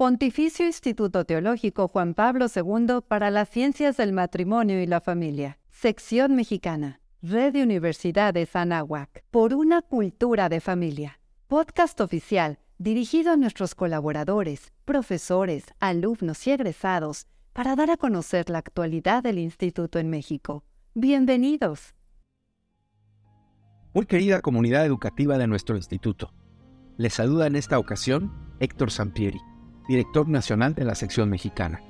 Pontificio Instituto Teológico Juan Pablo II para las Ciencias del Matrimonio y la Familia. Sección Mexicana. Red de Universidades Anáhuac. Por una cultura de familia. Podcast oficial dirigido a nuestros colaboradores, profesores, alumnos y egresados para dar a conocer la actualidad del instituto en México. Bienvenidos. Muy querida comunidad educativa de nuestro instituto, les saluda en esta ocasión Héctor Sampieri director nacional de la sección mexicana.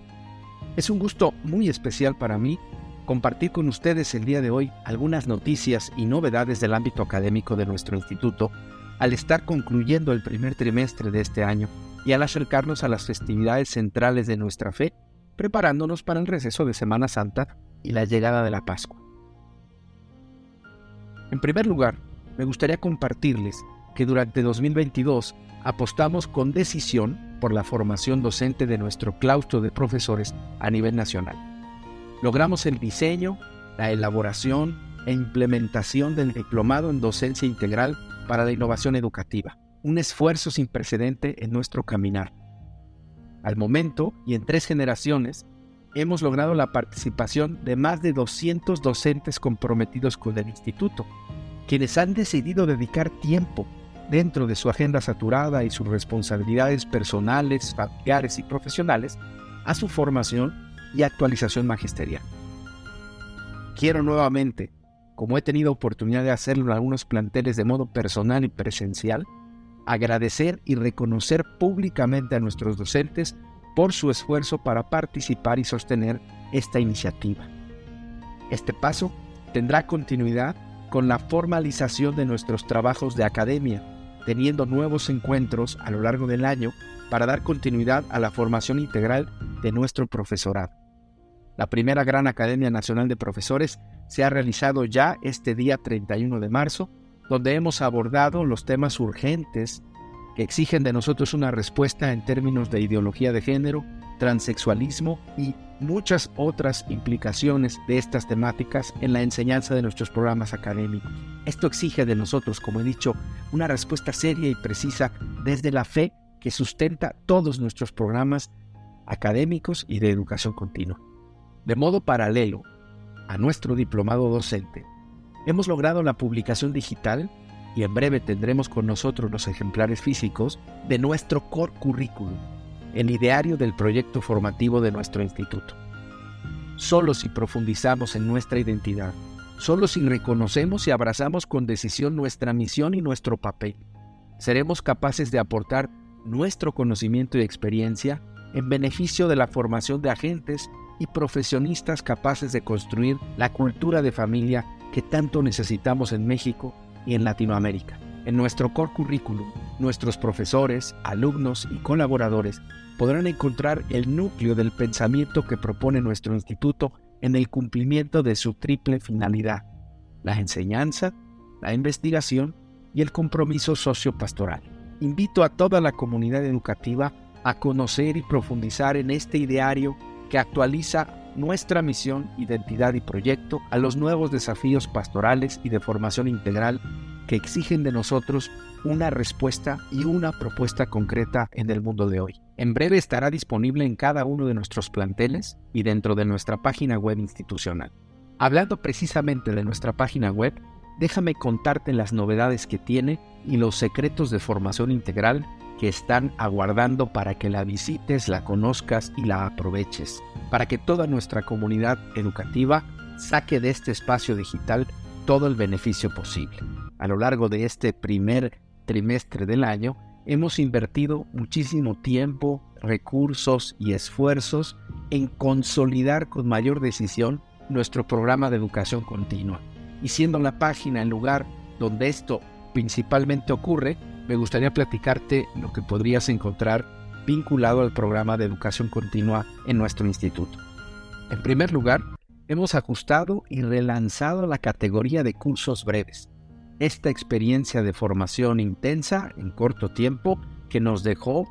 Es un gusto muy especial para mí compartir con ustedes el día de hoy algunas noticias y novedades del ámbito académico de nuestro instituto al estar concluyendo el primer trimestre de este año y al acercarnos a las festividades centrales de nuestra fe, preparándonos para el receso de Semana Santa y la llegada de la Pascua. En primer lugar, me gustaría compartirles que durante 2022 apostamos con decisión por la formación docente de nuestro claustro de profesores a nivel nacional. Logramos el diseño, la elaboración e implementación del diplomado en docencia integral para la innovación educativa, un esfuerzo sin precedente en nuestro caminar. Al momento, y en tres generaciones, hemos logrado la participación de más de 200 docentes comprometidos con el instituto, quienes han decidido dedicar tiempo dentro de su agenda saturada y sus responsabilidades personales, familiares y profesionales, a su formación y actualización magisterial. Quiero nuevamente, como he tenido oportunidad de hacerlo en algunos planteles de modo personal y presencial, agradecer y reconocer públicamente a nuestros docentes por su esfuerzo para participar y sostener esta iniciativa. Este paso tendrá continuidad con la formalización de nuestros trabajos de academia, teniendo nuevos encuentros a lo largo del año para dar continuidad a la formación integral de nuestro profesorado. La primera Gran Academia Nacional de Profesores se ha realizado ya este día 31 de marzo, donde hemos abordado los temas urgentes que exigen de nosotros una respuesta en términos de ideología de género, transexualismo y muchas otras implicaciones de estas temáticas en la enseñanza de nuestros programas académicos. Esto exige de nosotros, como he dicho, una respuesta seria y precisa desde la fe que sustenta todos nuestros programas académicos y de educación continua. De modo paralelo a nuestro diplomado docente, hemos logrado la publicación digital y en breve tendremos con nosotros los ejemplares físicos de nuestro core curriculum el ideario del proyecto formativo de nuestro instituto. Solo si profundizamos en nuestra identidad, solo si reconocemos y abrazamos con decisión nuestra misión y nuestro papel, seremos capaces de aportar nuestro conocimiento y experiencia en beneficio de la formación de agentes y profesionistas capaces de construir la cultura de familia que tanto necesitamos en México y en Latinoamérica. En nuestro core curriculum, nuestros profesores, alumnos y colaboradores podrán encontrar el núcleo del pensamiento que propone nuestro instituto en el cumplimiento de su triple finalidad, la enseñanza, la investigación y el compromiso sociopastoral. Invito a toda la comunidad educativa a conocer y profundizar en este ideario que actualiza nuestra misión, identidad y proyecto a los nuevos desafíos pastorales y de formación integral que exigen de nosotros una respuesta y una propuesta concreta en el mundo de hoy. En breve estará disponible en cada uno de nuestros planteles y dentro de nuestra página web institucional. Hablando precisamente de nuestra página web, déjame contarte las novedades que tiene y los secretos de formación integral que están aguardando para que la visites, la conozcas y la aproveches, para que toda nuestra comunidad educativa saque de este espacio digital todo el beneficio posible a lo largo de este primer trimestre del año, hemos invertido muchísimo tiempo, recursos y esfuerzos en consolidar con mayor decisión nuestro programa de educación continua. Y siendo la página el lugar donde esto principalmente ocurre, me gustaría platicarte lo que podrías encontrar vinculado al programa de educación continua en nuestro instituto. En primer lugar, hemos ajustado y relanzado la categoría de cursos breves esta experiencia de formación intensa en corto tiempo que nos dejó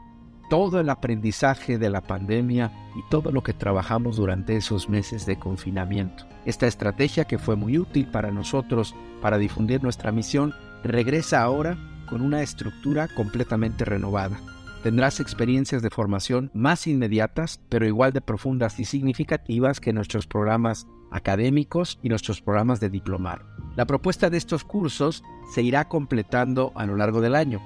todo el aprendizaje de la pandemia y todo lo que trabajamos durante esos meses de confinamiento. Esta estrategia que fue muy útil para nosotros para difundir nuestra misión regresa ahora con una estructura completamente renovada. Tendrás experiencias de formación más inmediatas, pero igual de profundas y significativas que nuestros programas académicos y nuestros programas de diplomado. La propuesta de estos cursos se irá completando a lo largo del año,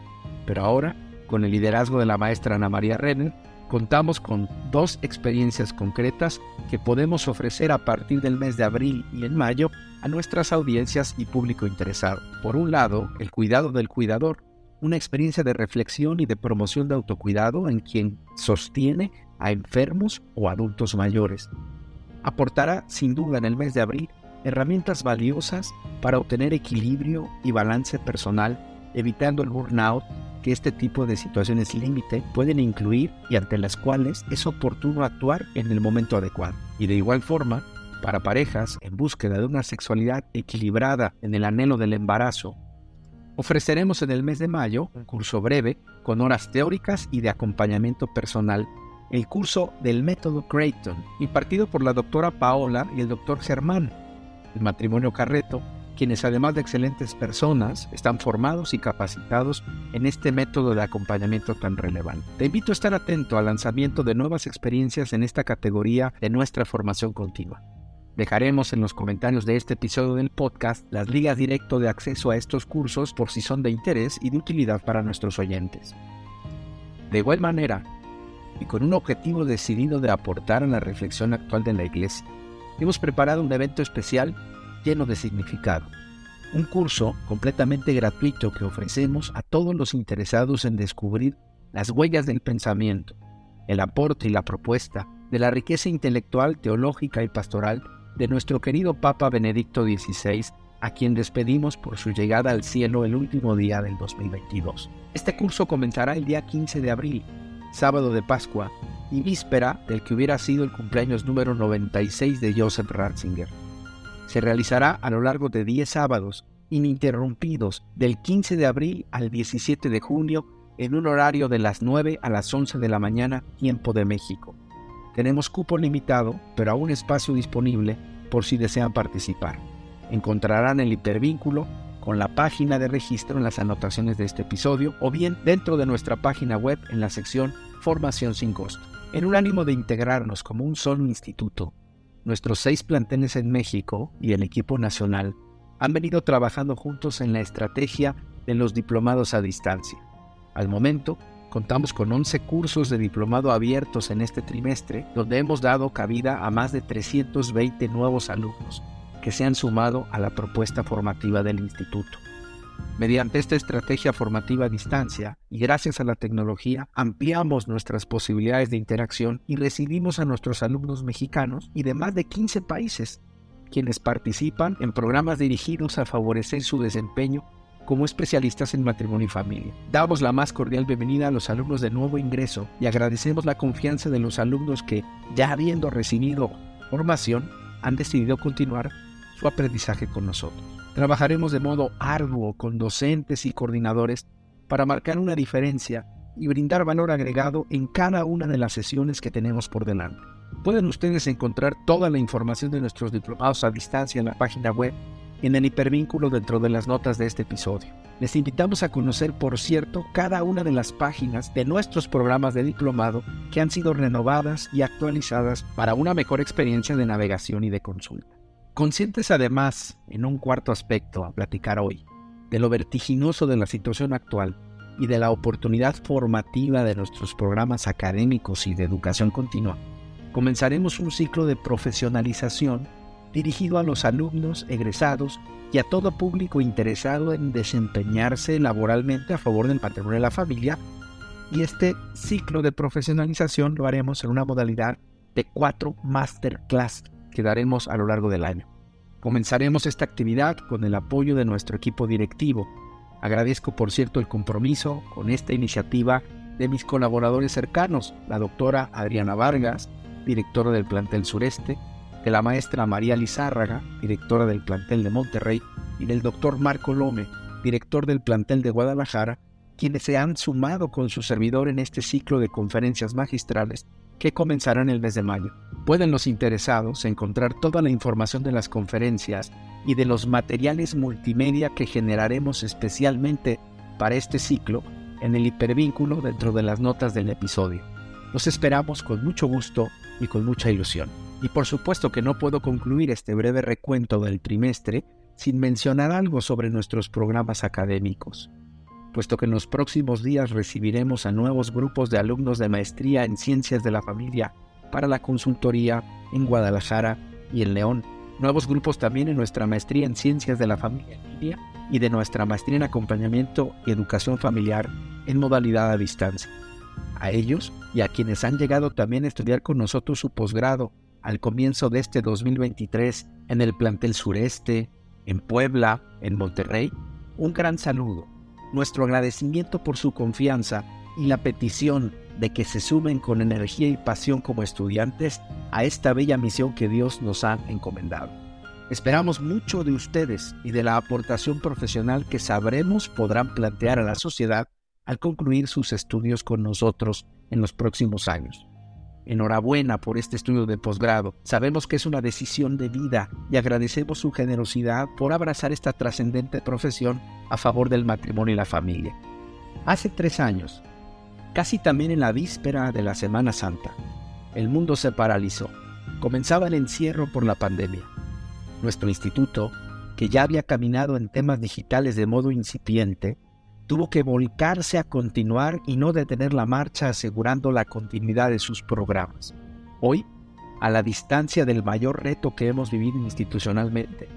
pero ahora, con el liderazgo de la maestra Ana María Renner, contamos con dos experiencias concretas que podemos ofrecer a partir del mes de abril y en mayo a nuestras audiencias y público interesado. Por un lado, el cuidado del cuidador, una experiencia de reflexión y de promoción de autocuidado en quien sostiene a enfermos o adultos mayores. Aportará sin duda en el mes de abril herramientas valiosas para obtener equilibrio y balance personal, evitando el burnout que este tipo de situaciones límite pueden incluir y ante las cuales es oportuno actuar en el momento adecuado. Y de igual forma, para parejas en búsqueda de una sexualidad equilibrada en el anhelo del embarazo, ofreceremos en el mes de mayo un curso breve con horas teóricas y de acompañamiento personal, el curso del método Creighton, impartido por la doctora Paola y el doctor Germán, el matrimonio Carreto, quienes además de excelentes personas están formados y capacitados en este método de acompañamiento tan relevante. Te invito a estar atento al lanzamiento de nuevas experiencias en esta categoría de nuestra formación continua. Dejaremos en los comentarios de este episodio del podcast las ligas directo de acceso a estos cursos por si son de interés y de utilidad para nuestros oyentes. De igual manera, y con un objetivo decidido de aportar a la reflexión actual de la Iglesia, hemos preparado un evento especial lleno de significado. Un curso completamente gratuito que ofrecemos a todos los interesados en descubrir las huellas del pensamiento, el aporte y la propuesta de la riqueza intelectual, teológica y pastoral de nuestro querido Papa Benedicto XVI, a quien despedimos por su llegada al cielo el último día del 2022. Este curso comenzará el día 15 de abril, sábado de Pascua, y víspera del que hubiera sido el cumpleaños número 96 de Joseph Ratzinger se realizará a lo largo de 10 sábados ininterrumpidos del 15 de abril al 17 de junio en un horario de las 9 a las 11 de la mañana tiempo de México. Tenemos cupo limitado, pero aún espacio disponible por si desean participar. Encontrarán el hipervínculo con la página de registro en las anotaciones de este episodio o bien dentro de nuestra página web en la sección Formación sin costo. En un ánimo de integrarnos como un solo instituto nuestros seis planteles en México y el equipo nacional han venido trabajando juntos en la estrategia de los diplomados a distancia. Al momento, contamos con 11 cursos de diplomado abiertos en este trimestre, donde hemos dado cabida a más de 320 nuevos alumnos que se han sumado a la propuesta formativa del instituto. Mediante esta estrategia formativa a distancia y gracias a la tecnología, ampliamos nuestras posibilidades de interacción y recibimos a nuestros alumnos mexicanos y de más de 15 países, quienes participan en programas dirigidos a favorecer su desempeño como especialistas en matrimonio y familia. Damos la más cordial bienvenida a los alumnos de nuevo ingreso y agradecemos la confianza de los alumnos que, ya habiendo recibido formación, han decidido continuar su aprendizaje con nosotros. Trabajaremos de modo arduo con docentes y coordinadores para marcar una diferencia y brindar valor agregado en cada una de las sesiones que tenemos por delante. Pueden ustedes encontrar toda la información de nuestros diplomados a distancia en la página web en el hipervínculo dentro de las notas de este episodio. Les invitamos a conocer, por cierto, cada una de las páginas de nuestros programas de diplomado que han sido renovadas y actualizadas para una mejor experiencia de navegación y de consulta. Conscientes además, en un cuarto aspecto a platicar hoy, de lo vertiginoso de la situación actual y de la oportunidad formativa de nuestros programas académicos y de educación continua, comenzaremos un ciclo de profesionalización dirigido a los alumnos, egresados y a todo público interesado en desempeñarse laboralmente a favor del patrimonio de la familia. Y este ciclo de profesionalización lo haremos en una modalidad de cuatro masterclass que daremos a lo largo del año. Comenzaremos esta actividad con el apoyo de nuestro equipo directivo. Agradezco por cierto el compromiso con esta iniciativa de mis colaboradores cercanos, la doctora Adriana Vargas, directora del plantel sureste, de la maestra María Lizárraga, directora del plantel de Monterrey, y del doctor Marco Lome, director del plantel de Guadalajara, quienes se han sumado con su servidor en este ciclo de conferencias magistrales que comenzará en el mes de mayo. Pueden los interesados encontrar toda la información de las conferencias y de los materiales multimedia que generaremos especialmente para este ciclo en el hipervínculo dentro de las notas del episodio. Los esperamos con mucho gusto y con mucha ilusión. Y por supuesto que no puedo concluir este breve recuento del trimestre sin mencionar algo sobre nuestros programas académicos, puesto que en los próximos días recibiremos a nuevos grupos de alumnos de maestría en ciencias de la familia para la consultoría en Guadalajara y en León. Nuevos grupos también en nuestra maestría en ciencias de la familia y de nuestra maestría en acompañamiento y educación familiar en modalidad a distancia. A ellos y a quienes han llegado también a estudiar con nosotros su posgrado al comienzo de este 2023 en el plantel sureste, en Puebla, en Monterrey, un gran saludo, nuestro agradecimiento por su confianza y la petición de que se sumen con energía y pasión como estudiantes a esta bella misión que Dios nos ha encomendado. Esperamos mucho de ustedes y de la aportación profesional que sabremos podrán plantear a la sociedad al concluir sus estudios con nosotros en los próximos años. Enhorabuena por este estudio de posgrado. Sabemos que es una decisión de vida y agradecemos su generosidad por abrazar esta trascendente profesión a favor del matrimonio y la familia. Hace tres años, casi también en la víspera de la Semana Santa, el mundo se paralizó. Comenzaba el encierro por la pandemia. Nuestro instituto, que ya había caminado en temas digitales de modo incipiente, tuvo que volcarse a continuar y no detener la marcha asegurando la continuidad de sus programas. Hoy, a la distancia del mayor reto que hemos vivido institucionalmente,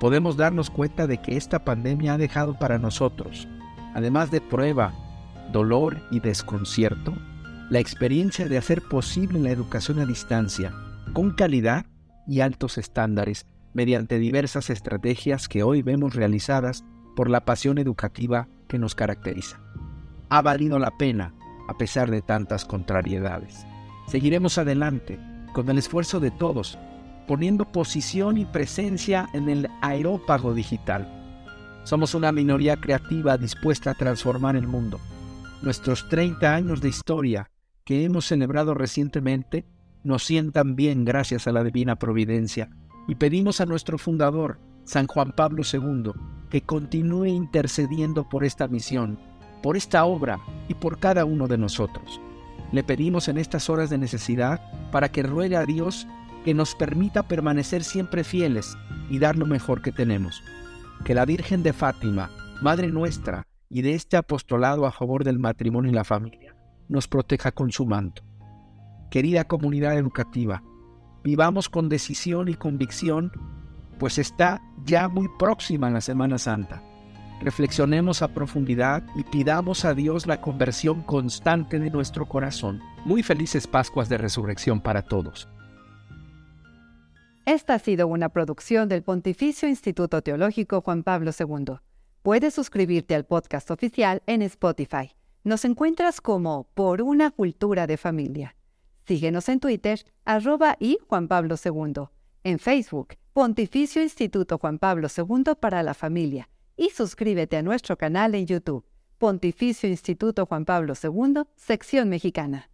podemos darnos cuenta de que esta pandemia ha dejado para nosotros, además de prueba, dolor y desconcierto, la experiencia de hacer posible la educación a distancia, con calidad y altos estándares, mediante diversas estrategias que hoy vemos realizadas por la pasión educativa que nos caracteriza. Ha valido la pena a pesar de tantas contrariedades. Seguiremos adelante con el esfuerzo de todos, poniendo posición y presencia en el aerópago digital. Somos una minoría creativa dispuesta a transformar el mundo. Nuestros 30 años de historia que hemos celebrado recientemente nos sientan bien gracias a la divina providencia y pedimos a nuestro fundador, San Juan Pablo II, que continúe intercediendo por esta misión, por esta obra y por cada uno de nosotros. Le pedimos en estas horas de necesidad para que ruegue a Dios que nos permita permanecer siempre fieles y dar lo mejor que tenemos. Que la Virgen de Fátima, Madre nuestra, y de este apostolado a favor del matrimonio y la familia, nos proteja con su manto. Querida comunidad educativa, vivamos con decisión y convicción pues está ya muy próxima la Semana Santa. Reflexionemos a profundidad y pidamos a Dios la conversión constante de nuestro corazón. Muy felices Pascuas de Resurrección para todos. Esta ha sido una producción del Pontificio Instituto Teológico Juan Pablo II. Puedes suscribirte al podcast oficial en Spotify. Nos encuentras como Por una Cultura de Familia. Síguenos en Twitter, arroba y Juan Pablo II, en Facebook, Pontificio Instituto Juan Pablo II para la Familia y suscríbete a nuestro canal en YouTube, Pontificio Instituto Juan Pablo II, sección mexicana.